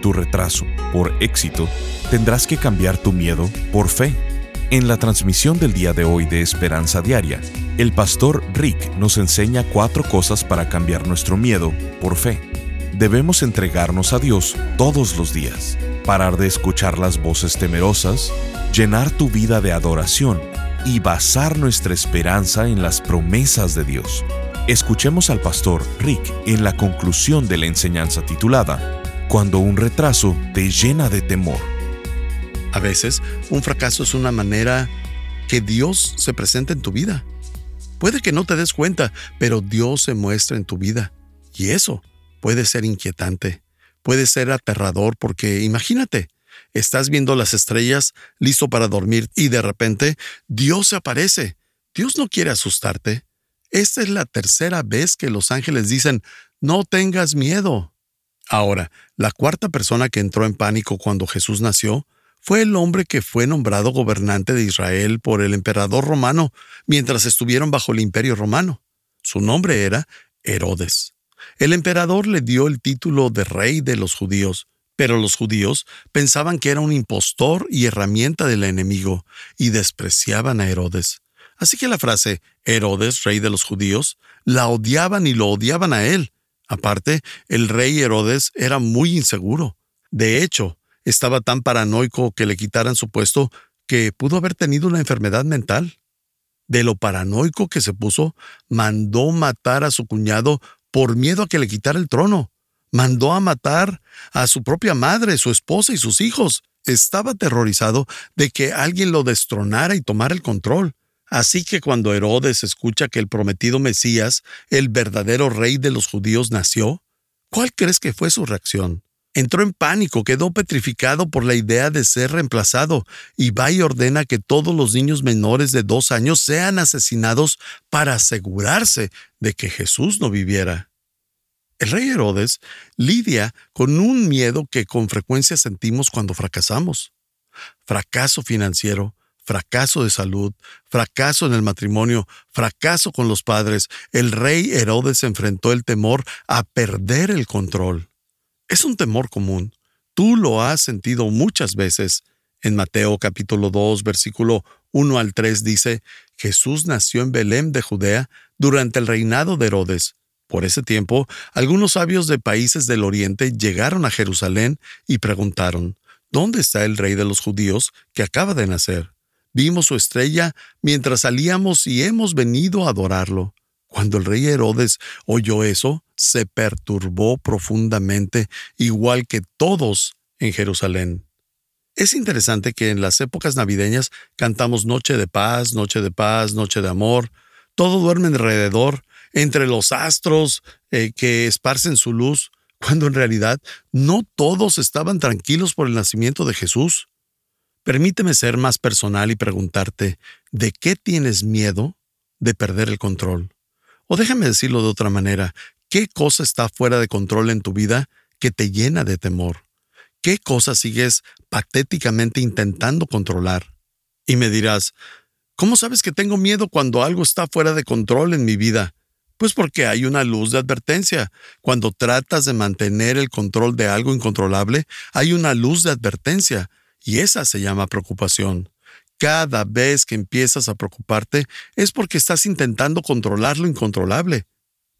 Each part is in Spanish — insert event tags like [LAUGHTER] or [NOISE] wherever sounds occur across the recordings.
tu retraso por éxito, tendrás que cambiar tu miedo por fe. En la transmisión del día de hoy de Esperanza Diaria, el pastor Rick nos enseña cuatro cosas para cambiar nuestro miedo por fe. Debemos entregarnos a Dios todos los días, parar de escuchar las voces temerosas, llenar tu vida de adoración y basar nuestra esperanza en las promesas de Dios. Escuchemos al pastor Rick en la conclusión de la enseñanza titulada cuando un retraso te llena de temor. A veces, un fracaso es una manera que Dios se presenta en tu vida. Puede que no te des cuenta, pero Dios se muestra en tu vida. Y eso puede ser inquietante, puede ser aterrador porque imagínate, estás viendo las estrellas, listo para dormir y de repente Dios se aparece. Dios no quiere asustarte. Esta es la tercera vez que los ángeles dicen, no tengas miedo. Ahora, la cuarta persona que entró en pánico cuando Jesús nació fue el hombre que fue nombrado gobernante de Israel por el emperador romano mientras estuvieron bajo el imperio romano. Su nombre era Herodes. El emperador le dio el título de rey de los judíos, pero los judíos pensaban que era un impostor y herramienta del enemigo y despreciaban a Herodes. Así que la frase Herodes, rey de los judíos, la odiaban y lo odiaban a él, Aparte, el rey Herodes era muy inseguro. De hecho, estaba tan paranoico que le quitaran su puesto que pudo haber tenido una enfermedad mental. De lo paranoico que se puso, mandó matar a su cuñado por miedo a que le quitara el trono. Mandó a matar a su propia madre, su esposa y sus hijos. Estaba aterrorizado de que alguien lo destronara y tomara el control. Así que cuando Herodes escucha que el prometido Mesías, el verdadero rey de los judíos, nació, ¿cuál crees que fue su reacción? Entró en pánico, quedó petrificado por la idea de ser reemplazado, y va y ordena que todos los niños menores de dos años sean asesinados para asegurarse de que Jesús no viviera. El rey Herodes lidia con un miedo que con frecuencia sentimos cuando fracasamos. Fracaso financiero, fracaso de salud, fracaso en el matrimonio, fracaso con los padres, el rey Herodes enfrentó el temor a perder el control. Es un temor común. Tú lo has sentido muchas veces. En Mateo capítulo 2, versículo 1 al 3 dice, Jesús nació en Belén de Judea durante el reinado de Herodes. Por ese tiempo, algunos sabios de países del oriente llegaron a Jerusalén y preguntaron, ¿Dónde está el rey de los judíos que acaba de nacer? Vimos su estrella mientras salíamos y hemos venido a adorarlo. Cuando el rey Herodes oyó eso, se perturbó profundamente, igual que todos en Jerusalén. Es interesante que en las épocas navideñas cantamos Noche de paz, Noche de paz, Noche de amor. Todo duerme alrededor, entre los astros eh, que esparcen su luz, cuando en realidad no todos estaban tranquilos por el nacimiento de Jesús. Permíteme ser más personal y preguntarte, ¿de qué tienes miedo de perder el control? O déjame decirlo de otra manera, ¿qué cosa está fuera de control en tu vida que te llena de temor? ¿Qué cosa sigues patéticamente intentando controlar? Y me dirás, ¿cómo sabes que tengo miedo cuando algo está fuera de control en mi vida? Pues porque hay una luz de advertencia. Cuando tratas de mantener el control de algo incontrolable, hay una luz de advertencia. Y esa se llama preocupación. Cada vez que empiezas a preocuparte es porque estás intentando controlar lo incontrolable.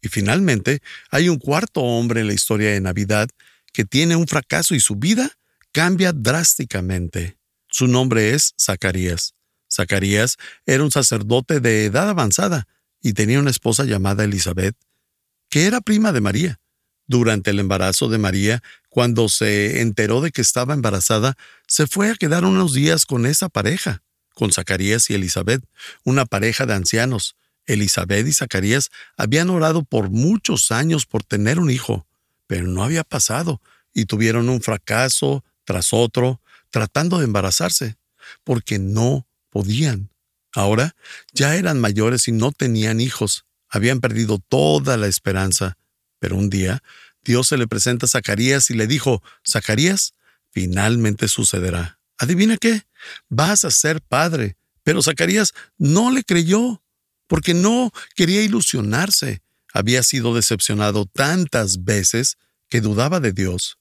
Y finalmente, hay un cuarto hombre en la historia de Navidad que tiene un fracaso y su vida cambia drásticamente. Su nombre es Zacarías. Zacarías era un sacerdote de edad avanzada y tenía una esposa llamada Elizabeth, que era prima de María. Durante el embarazo de María, cuando se enteró de que estaba embarazada, se fue a quedar unos días con esa pareja, con Zacarías y Elizabeth, una pareja de ancianos. Elizabeth y Zacarías habían orado por muchos años por tener un hijo, pero no había pasado, y tuvieron un fracaso tras otro, tratando de embarazarse, porque no podían. Ahora ya eran mayores y no tenían hijos, habían perdido toda la esperanza. Pero un día Dios se le presenta a Zacarías y le dijo, Zacarías, finalmente sucederá. ¿Adivina qué? Vas a ser padre. Pero Zacarías no le creyó, porque no quería ilusionarse. Había sido decepcionado tantas veces que dudaba de Dios.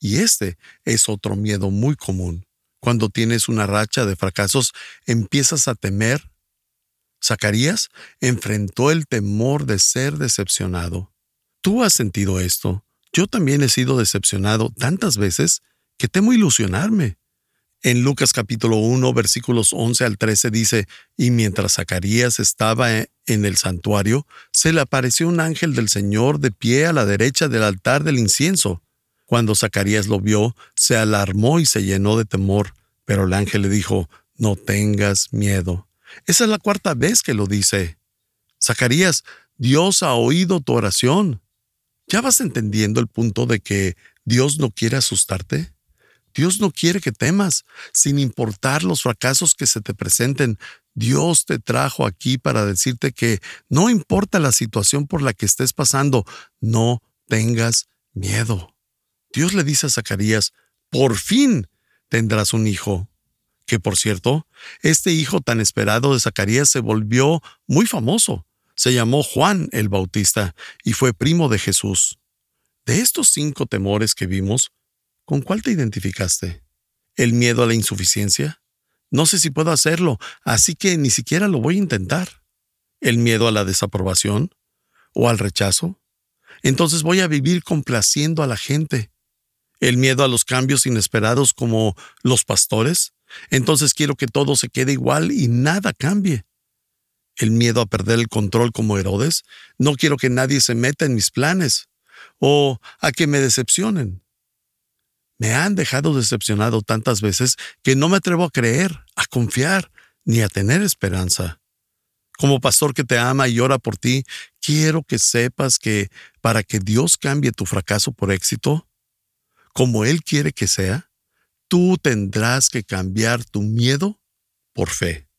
Y este es otro miedo muy común. Cuando tienes una racha de fracasos, empiezas a temer. Zacarías enfrentó el temor de ser decepcionado. Tú has sentido esto. Yo también he sido decepcionado tantas veces que temo ilusionarme. En Lucas capítulo 1 versículos 11 al 13 dice, y mientras Zacarías estaba en el santuario, se le apareció un ángel del Señor de pie a la derecha del altar del incienso. Cuando Zacarías lo vio, se alarmó y se llenó de temor, pero el ángel le dijo, no tengas miedo. Esa es la cuarta vez que lo dice. Zacarías, Dios ha oído tu oración. ¿Ya vas entendiendo el punto de que Dios no quiere asustarte? Dios no quiere que temas, sin importar los fracasos que se te presenten. Dios te trajo aquí para decirte que no importa la situación por la que estés pasando, no tengas miedo. Dios le dice a Zacarías, por fin tendrás un hijo. Que por cierto, este hijo tan esperado de Zacarías se volvió muy famoso. Se llamó Juan el Bautista y fue primo de Jesús. De estos cinco temores que vimos, ¿con cuál te identificaste? ¿El miedo a la insuficiencia? No sé si puedo hacerlo, así que ni siquiera lo voy a intentar. ¿El miedo a la desaprobación? ¿O al rechazo? Entonces voy a vivir complaciendo a la gente el miedo a los cambios inesperados como los pastores, entonces quiero que todo se quede igual y nada cambie. El miedo a perder el control como Herodes, no quiero que nadie se meta en mis planes o a que me decepcionen. Me han dejado decepcionado tantas veces que no me atrevo a creer, a confiar, ni a tener esperanza. Como pastor que te ama y ora por ti, quiero que sepas que para que Dios cambie tu fracaso por éxito, como Él quiere que sea, tú tendrás que cambiar tu miedo por fe.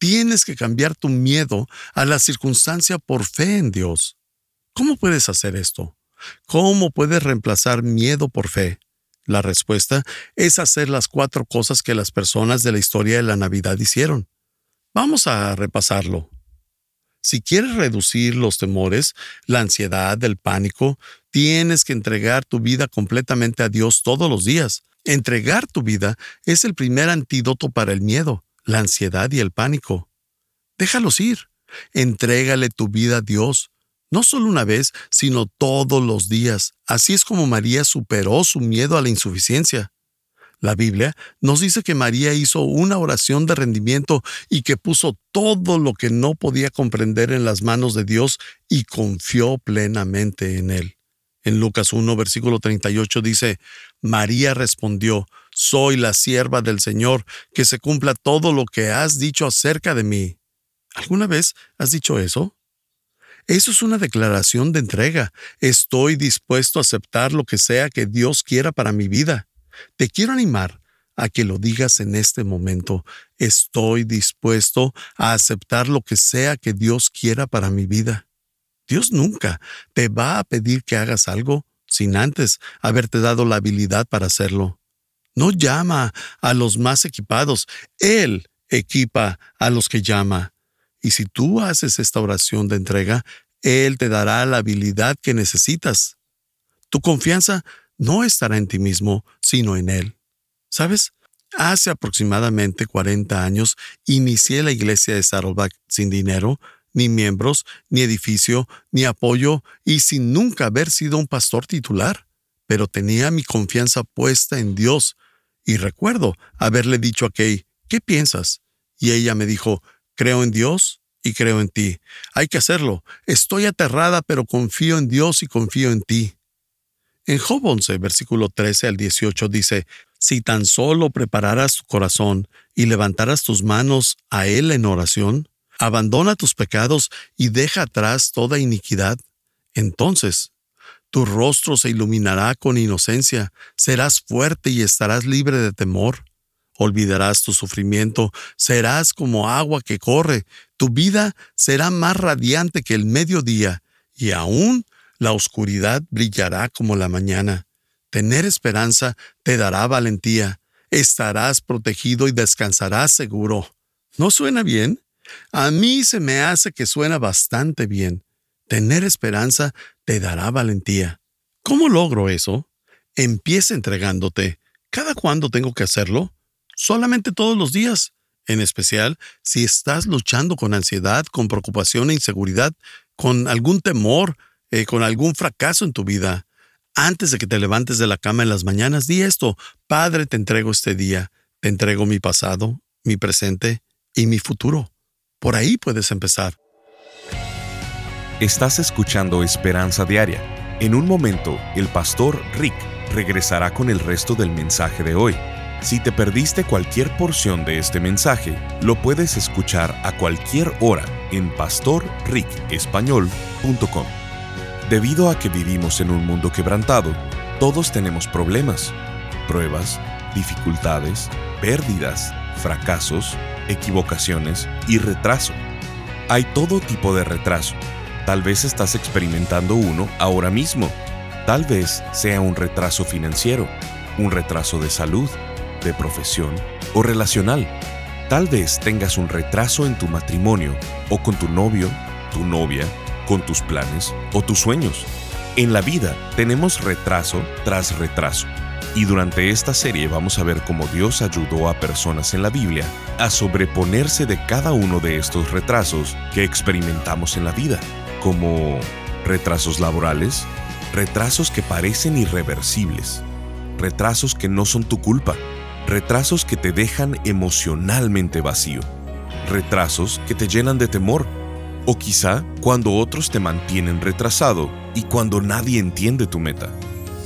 Tienes que cambiar tu miedo a la circunstancia por fe en Dios. ¿Cómo puedes hacer esto? ¿Cómo puedes reemplazar miedo por fe? La respuesta es hacer las cuatro cosas que las personas de la historia de la Navidad hicieron. Vamos a repasarlo. Si quieres reducir los temores, la ansiedad, el pánico, tienes que entregar tu vida completamente a Dios todos los días. Entregar tu vida es el primer antídoto para el miedo, la ansiedad y el pánico. Déjalos ir. Entrégale tu vida a Dios, no solo una vez, sino todos los días. Así es como María superó su miedo a la insuficiencia. La Biblia nos dice que María hizo una oración de rendimiento y que puso todo lo que no podía comprender en las manos de Dios y confió plenamente en Él. En Lucas 1, versículo 38 dice, María respondió, Soy la sierva del Señor, que se cumpla todo lo que has dicho acerca de mí. ¿Alguna vez has dicho eso? Eso es una declaración de entrega. Estoy dispuesto a aceptar lo que sea que Dios quiera para mi vida. Te quiero animar a que lo digas en este momento. Estoy dispuesto a aceptar lo que sea que Dios quiera para mi vida. Dios nunca te va a pedir que hagas algo sin antes haberte dado la habilidad para hacerlo. No llama a los más equipados, Él equipa a los que llama. Y si tú haces esta oración de entrega, Él te dará la habilidad que necesitas. Tu confianza no estará en ti mismo, sino en Él. ¿Sabes? Hace aproximadamente 40 años inicié la iglesia de Saddleback sin dinero, ni miembros, ni edificio, ni apoyo y sin nunca haber sido un pastor titular, pero tenía mi confianza puesta en Dios. Y recuerdo haberle dicho a Kay, ¿qué piensas? Y ella me dijo, creo en Dios y creo en ti. Hay que hacerlo. Estoy aterrada, pero confío en Dios y confío en ti. En Job 11, versículo 13 al 18 dice, Si tan solo prepararas tu corazón y levantaras tus manos a Él en oración, abandona tus pecados y deja atrás toda iniquidad, entonces Tu rostro se iluminará con inocencia, serás fuerte y estarás libre de temor. Olvidarás tu sufrimiento, serás como agua que corre, tu vida será más radiante que el mediodía, y aún la oscuridad brillará como la mañana. Tener esperanza te dará valentía, estarás protegido y descansarás seguro. ¿No suena bien? A mí se me hace que suena bastante bien. Tener esperanza te dará valentía. ¿Cómo logro eso? Empieza entregándote. ¿Cada cuándo tengo que hacerlo? Solamente todos los días. En especial si estás luchando con ansiedad, con preocupación e inseguridad, con algún temor, eh, con algún fracaso en tu vida. Antes de que te levantes de la cama en las mañanas, di esto, Padre, te entrego este día, te entrego mi pasado, mi presente y mi futuro. Por ahí puedes empezar. Estás escuchando Esperanza Diaria. En un momento, el pastor Rick regresará con el resto del mensaje de hoy. Si te perdiste cualquier porción de este mensaje, lo puedes escuchar a cualquier hora en pastorricespañol.com. Debido a que vivimos en un mundo quebrantado, todos tenemos problemas, pruebas, dificultades, pérdidas, fracasos, equivocaciones y retraso. Hay todo tipo de retraso Tal vez estás experimentando uno ahora mismo. Tal vez sea un retraso financiero, un retraso de salud, de profesión o relacional. Tal vez tengas un retraso en tu matrimonio o con tu novio, tu novia, con tus planes o tus sueños. En la vida tenemos retraso tras retraso. Y durante esta serie vamos a ver cómo Dios ayudó a personas en la Biblia a sobreponerse de cada uno de estos retrasos que experimentamos en la vida como retrasos laborales, retrasos que parecen irreversibles, retrasos que no son tu culpa, retrasos que te dejan emocionalmente vacío, retrasos que te llenan de temor, o quizá cuando otros te mantienen retrasado y cuando nadie entiende tu meta.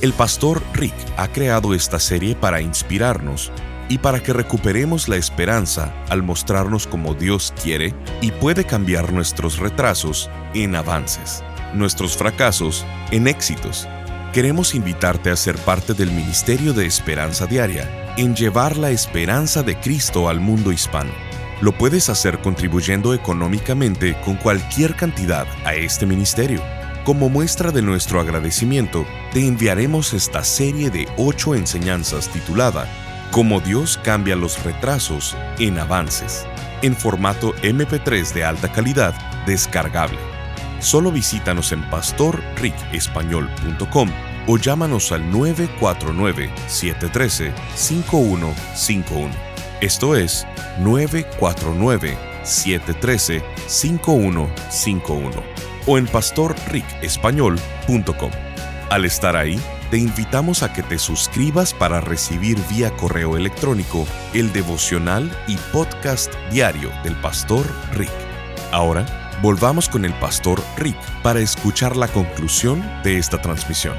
El pastor Rick ha creado esta serie para inspirarnos y para que recuperemos la esperanza al mostrarnos como Dios quiere y puede cambiar nuestros retrasos en avances, nuestros fracasos en éxitos. Queremos invitarte a ser parte del Ministerio de Esperanza Diaria en llevar la esperanza de Cristo al mundo hispano. Lo puedes hacer contribuyendo económicamente con cualquier cantidad a este ministerio. Como muestra de nuestro agradecimiento, te enviaremos esta serie de ocho enseñanzas titulada Cómo Dios cambia los retrasos en avances, en formato MP3 de alta calidad descargable. Solo visítanos en pastorricespañol.com o llámanos al 949-713-5151. Esto es 949-713-5151 o en pastorricespañol.com. Al estar ahí, te invitamos a que te suscribas para recibir vía correo electrónico el devocional y podcast diario del pastor Rick. Ahora, volvamos con el pastor Rick para escuchar la conclusión de esta transmisión.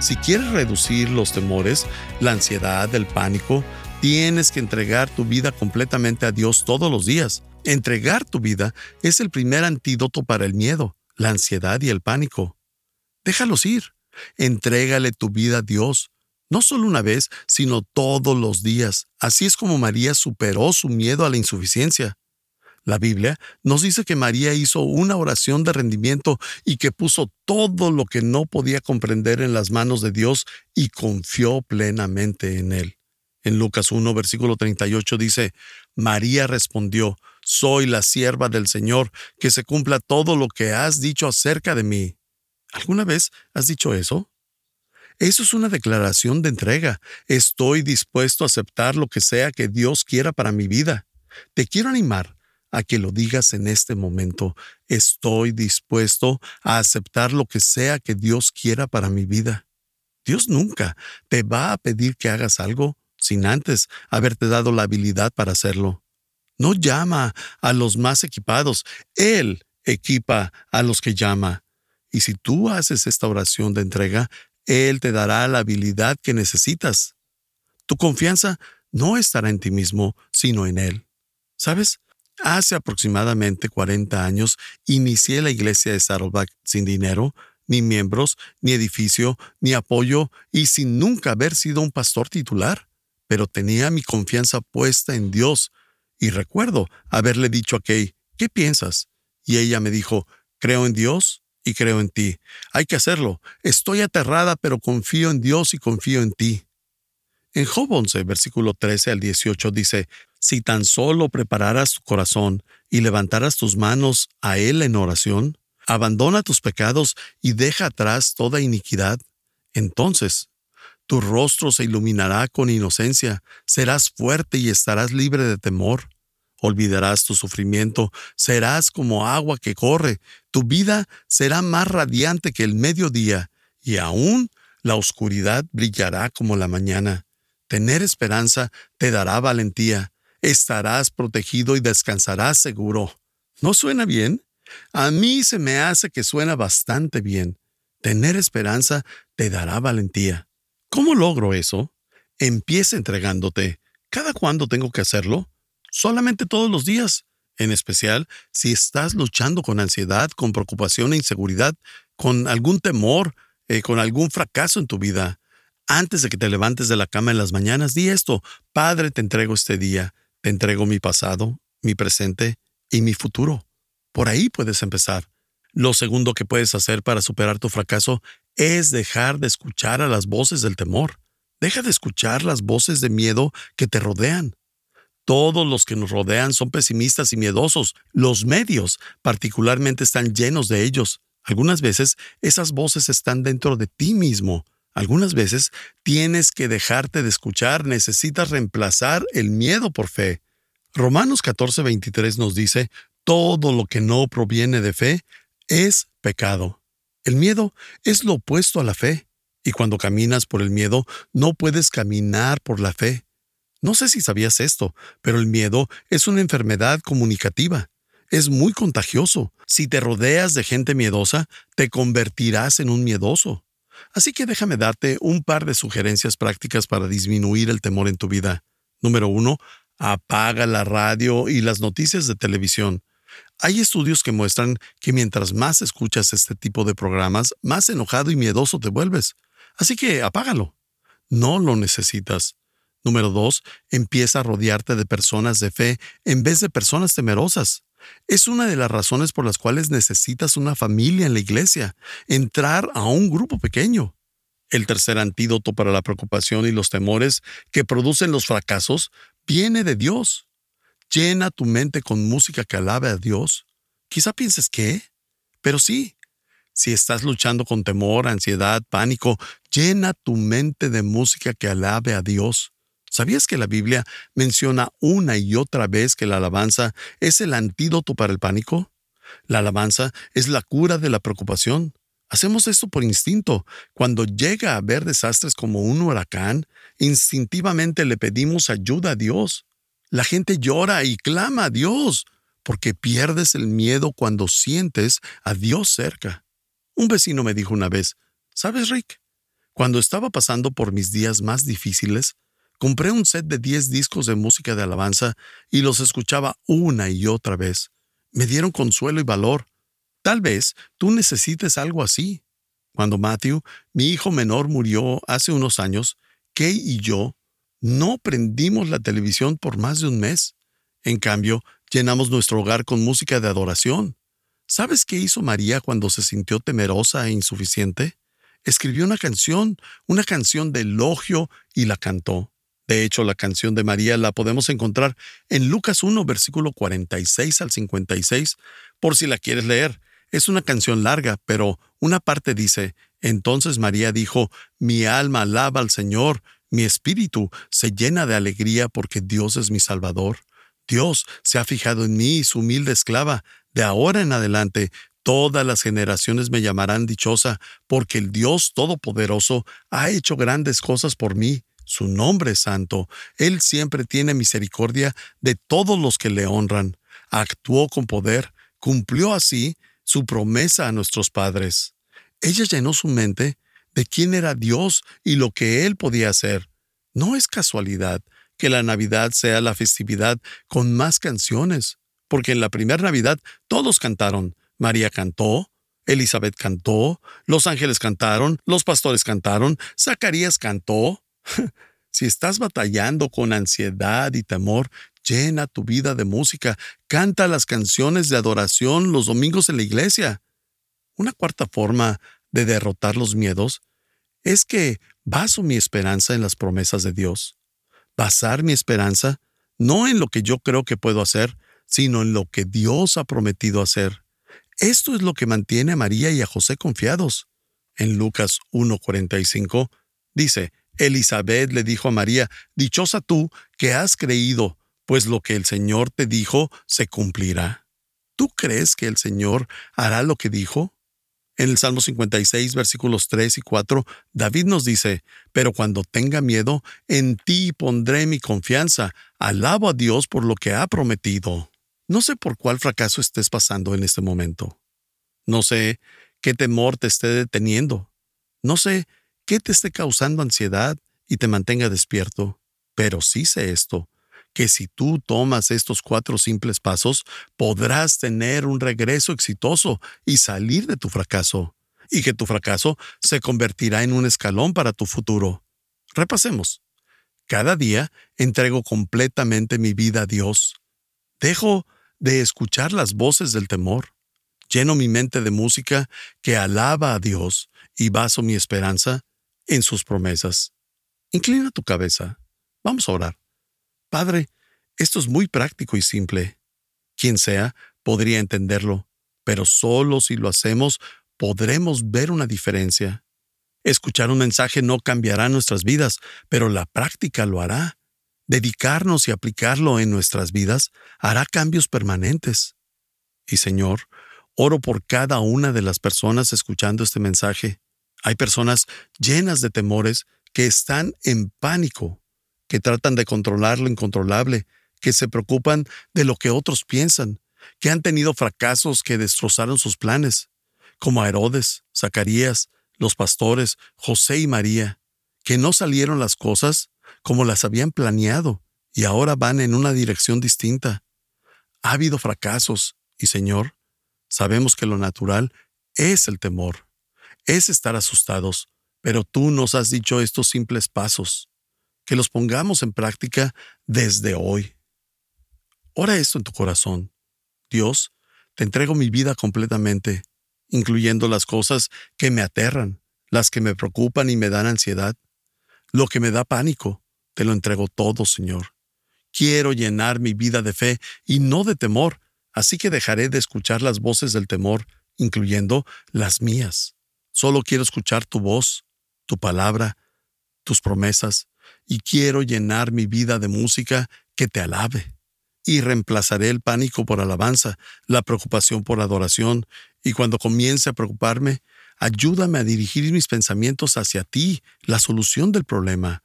Si quieres reducir los temores, la ansiedad, el pánico, tienes que entregar tu vida completamente a Dios todos los días. Entregar tu vida es el primer antídoto para el miedo, la ansiedad y el pánico. Déjalos ir. Entrégale tu vida a Dios, no solo una vez, sino todos los días. Así es como María superó su miedo a la insuficiencia. La Biblia nos dice que María hizo una oración de rendimiento y que puso todo lo que no podía comprender en las manos de Dios y confió plenamente en Él. En Lucas 1, versículo 38 dice, María respondió, Soy la sierva del Señor, que se cumpla todo lo que has dicho acerca de mí. ¿Alguna vez has dicho eso? Eso es una declaración de entrega. Estoy dispuesto a aceptar lo que sea que Dios quiera para mi vida. Te quiero animar a que lo digas en este momento. Estoy dispuesto a aceptar lo que sea que Dios quiera para mi vida. Dios nunca te va a pedir que hagas algo sin antes haberte dado la habilidad para hacerlo. No llama a los más equipados, Él equipa a los que llama. Y si tú haces esta oración de entrega, Él te dará la habilidad que necesitas. Tu confianza no estará en ti mismo, sino en Él. ¿Sabes? Hace aproximadamente 40 años inicié la iglesia de Saddleback sin dinero, ni miembros, ni edificio, ni apoyo, y sin nunca haber sido un pastor titular. Pero tenía mi confianza puesta en Dios, y recuerdo haberle dicho a Kay, ¿qué piensas? Y ella me dijo, creo en Dios y creo en ti. Hay que hacerlo. Estoy aterrada, pero confío en Dios y confío en ti. En Job 11, versículo 13 al 18 dice, Si tan solo prepararas tu corazón y levantaras tus manos a Él en oración, abandona tus pecados y deja atrás toda iniquidad, entonces tu rostro se iluminará con inocencia, serás fuerte y estarás libre de temor. Olvidarás tu sufrimiento, serás como agua que corre, tu vida será más radiante que el mediodía, y aún la oscuridad brillará como la mañana. Tener esperanza te dará valentía, estarás protegido y descansarás seguro. ¿No suena bien? A mí se me hace que suena bastante bien. Tener esperanza te dará valentía. ¿Cómo logro eso? Empieza entregándote. ¿Cada cuándo tengo que hacerlo? Solamente todos los días, en especial si estás luchando con ansiedad, con preocupación e inseguridad, con algún temor, eh, con algún fracaso en tu vida. Antes de que te levantes de la cama en las mañanas, di esto, Padre, te entrego este día, te entrego mi pasado, mi presente y mi futuro. Por ahí puedes empezar. Lo segundo que puedes hacer para superar tu fracaso es dejar de escuchar a las voces del temor. Deja de escuchar las voces de miedo que te rodean. Todos los que nos rodean son pesimistas y miedosos. Los medios particularmente están llenos de ellos. Algunas veces esas voces están dentro de ti mismo. Algunas veces tienes que dejarte de escuchar, necesitas reemplazar el miedo por fe. Romanos 14:23 nos dice, todo lo que no proviene de fe es pecado. El miedo es lo opuesto a la fe, y cuando caminas por el miedo no puedes caminar por la fe. No sé si sabías esto, pero el miedo es una enfermedad comunicativa. Es muy contagioso. Si te rodeas de gente miedosa, te convertirás en un miedoso. Así que déjame darte un par de sugerencias prácticas para disminuir el temor en tu vida. Número uno, apaga la radio y las noticias de televisión. Hay estudios que muestran que mientras más escuchas este tipo de programas, más enojado y miedoso te vuelves. Así que apágalo. No lo necesitas. Número dos, empieza a rodearte de personas de fe en vez de personas temerosas. Es una de las razones por las cuales necesitas una familia en la iglesia, entrar a un grupo pequeño. El tercer antídoto para la preocupación y los temores que producen los fracasos viene de Dios. Llena tu mente con música que alabe a Dios. Quizá pienses que, pero sí. Si estás luchando con temor, ansiedad, pánico, llena tu mente de música que alabe a Dios. ¿Sabías que la Biblia menciona una y otra vez que la alabanza es el antídoto para el pánico? La alabanza es la cura de la preocupación. Hacemos esto por instinto. Cuando llega a haber desastres como un huracán, instintivamente le pedimos ayuda a Dios. La gente llora y clama a Dios, porque pierdes el miedo cuando sientes a Dios cerca. Un vecino me dijo una vez, ¿sabes, Rick? Cuando estaba pasando por mis días más difíciles, Compré un set de 10 discos de música de alabanza y los escuchaba una y otra vez. Me dieron consuelo y valor. Tal vez tú necesites algo así. Cuando Matthew, mi hijo menor, murió hace unos años, Kay y yo no prendimos la televisión por más de un mes. En cambio, llenamos nuestro hogar con música de adoración. ¿Sabes qué hizo María cuando se sintió temerosa e insuficiente? Escribió una canción, una canción de elogio y la cantó. De hecho, la canción de María la podemos encontrar en Lucas 1, versículo 46 al 56, por si la quieres leer. Es una canción larga, pero una parte dice, entonces María dijo, mi alma alaba al Señor, mi espíritu se llena de alegría porque Dios es mi Salvador. Dios se ha fijado en mí, su humilde esclava. De ahora en adelante, todas las generaciones me llamarán dichosa, porque el Dios Todopoderoso ha hecho grandes cosas por mí. Su nombre es santo. Él siempre tiene misericordia de todos los que le honran. Actuó con poder, cumplió así su promesa a nuestros padres. Ella llenó su mente de quién era Dios y lo que Él podía hacer. No es casualidad que la Navidad sea la festividad con más canciones, porque en la primera Navidad todos cantaron. María cantó, Elizabeth cantó, los ángeles cantaron, los pastores cantaron, Zacarías cantó. [LAUGHS] si estás batallando con ansiedad y temor, llena tu vida de música, canta las canciones de adoración los domingos en la iglesia. Una cuarta forma de derrotar los miedos es que baso mi esperanza en las promesas de Dios. Basar mi esperanza no en lo que yo creo que puedo hacer, sino en lo que Dios ha prometido hacer. Esto es lo que mantiene a María y a José confiados. En Lucas 1.45 dice, Elizabeth le dijo a María, Dichosa tú que has creído, pues lo que el Señor te dijo se cumplirá. ¿Tú crees que el Señor hará lo que dijo? En el Salmo 56, versículos 3 y 4, David nos dice, Pero cuando tenga miedo, en ti pondré mi confianza, alabo a Dios por lo que ha prometido. No sé por cuál fracaso estés pasando en este momento. No sé qué temor te esté deteniendo. No sé qué te esté causando ansiedad y te mantenga despierto. Pero sí sé esto, que si tú tomas estos cuatro simples pasos, podrás tener un regreso exitoso y salir de tu fracaso, y que tu fracaso se convertirá en un escalón para tu futuro. Repasemos. Cada día entrego completamente mi vida a Dios. Dejo de escuchar las voces del temor. Lleno mi mente de música que alaba a Dios y baso mi esperanza en sus promesas. Inclina tu cabeza. Vamos a orar. Padre, esto es muy práctico y simple. Quien sea podría entenderlo, pero solo si lo hacemos podremos ver una diferencia. Escuchar un mensaje no cambiará nuestras vidas, pero la práctica lo hará. Dedicarnos y aplicarlo en nuestras vidas hará cambios permanentes. Y Señor, oro por cada una de las personas escuchando este mensaje. Hay personas llenas de temores que están en pánico, que tratan de controlar lo incontrolable, que se preocupan de lo que otros piensan, que han tenido fracasos que destrozaron sus planes, como a Herodes, Zacarías, los pastores, José y María, que no salieron las cosas como las habían planeado y ahora van en una dirección distinta. Ha habido fracasos y Señor, sabemos que lo natural es el temor, es estar asustados, pero tú nos has dicho estos simples pasos, que los pongamos en práctica desde hoy. Ora esto en tu corazón. Dios, te entrego mi vida completamente, incluyendo las cosas que me aterran, las que me preocupan y me dan ansiedad, lo que me da pánico, te lo entrego todo, Señor. Quiero llenar mi vida de fe y no de temor, así que dejaré de escuchar las voces del temor, incluyendo las mías. Solo quiero escuchar tu voz, tu palabra, tus promesas, y quiero llenar mi vida de música que te alabe. Y reemplazaré el pánico por alabanza, la preocupación por adoración, y cuando comience a preocuparme, ayúdame a dirigir mis pensamientos hacia ti, la solución del problema,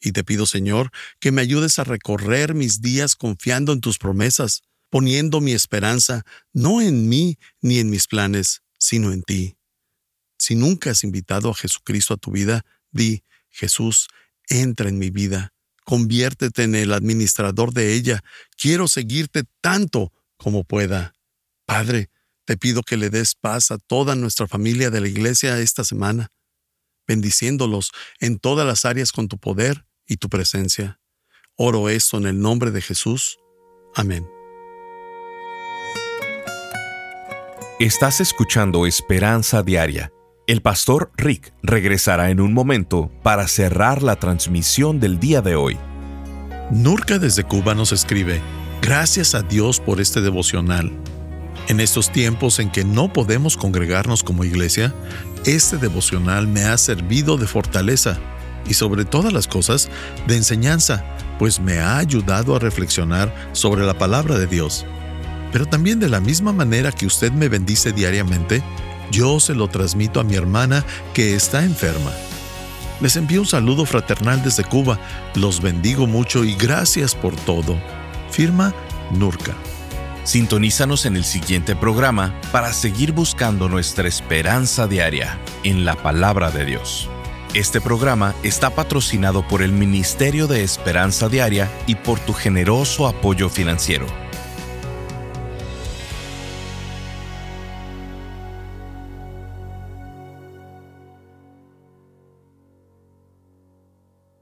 y te pido, Señor, que me ayudes a recorrer mis días confiando en tus promesas, poniendo mi esperanza no en mí ni en mis planes, sino en ti. Si nunca has invitado a Jesucristo a tu vida, di, Jesús, entra en mi vida, conviértete en el administrador de ella, quiero seguirte tanto como pueda. Padre, te pido que le des paz a toda nuestra familia de la iglesia esta semana, bendiciéndolos en todas las áreas con tu poder y tu presencia. Oro esto en el nombre de Jesús. Amén. Estás escuchando Esperanza Diaria. El pastor Rick regresará en un momento para cerrar la transmisión del día de hoy. Nurka desde Cuba nos escribe, gracias a Dios por este devocional. En estos tiempos en que no podemos congregarnos como iglesia, este devocional me ha servido de fortaleza y sobre todas las cosas de enseñanza, pues me ha ayudado a reflexionar sobre la palabra de Dios. Pero también de la misma manera que usted me bendice diariamente, yo se lo transmito a mi hermana que está enferma. Les envío un saludo fraternal desde Cuba, los bendigo mucho y gracias por todo. Firma Nurka. Sintonízanos en el siguiente programa para seguir buscando nuestra esperanza diaria en la palabra de Dios. Este programa está patrocinado por el Ministerio de Esperanza Diaria y por tu generoso apoyo financiero.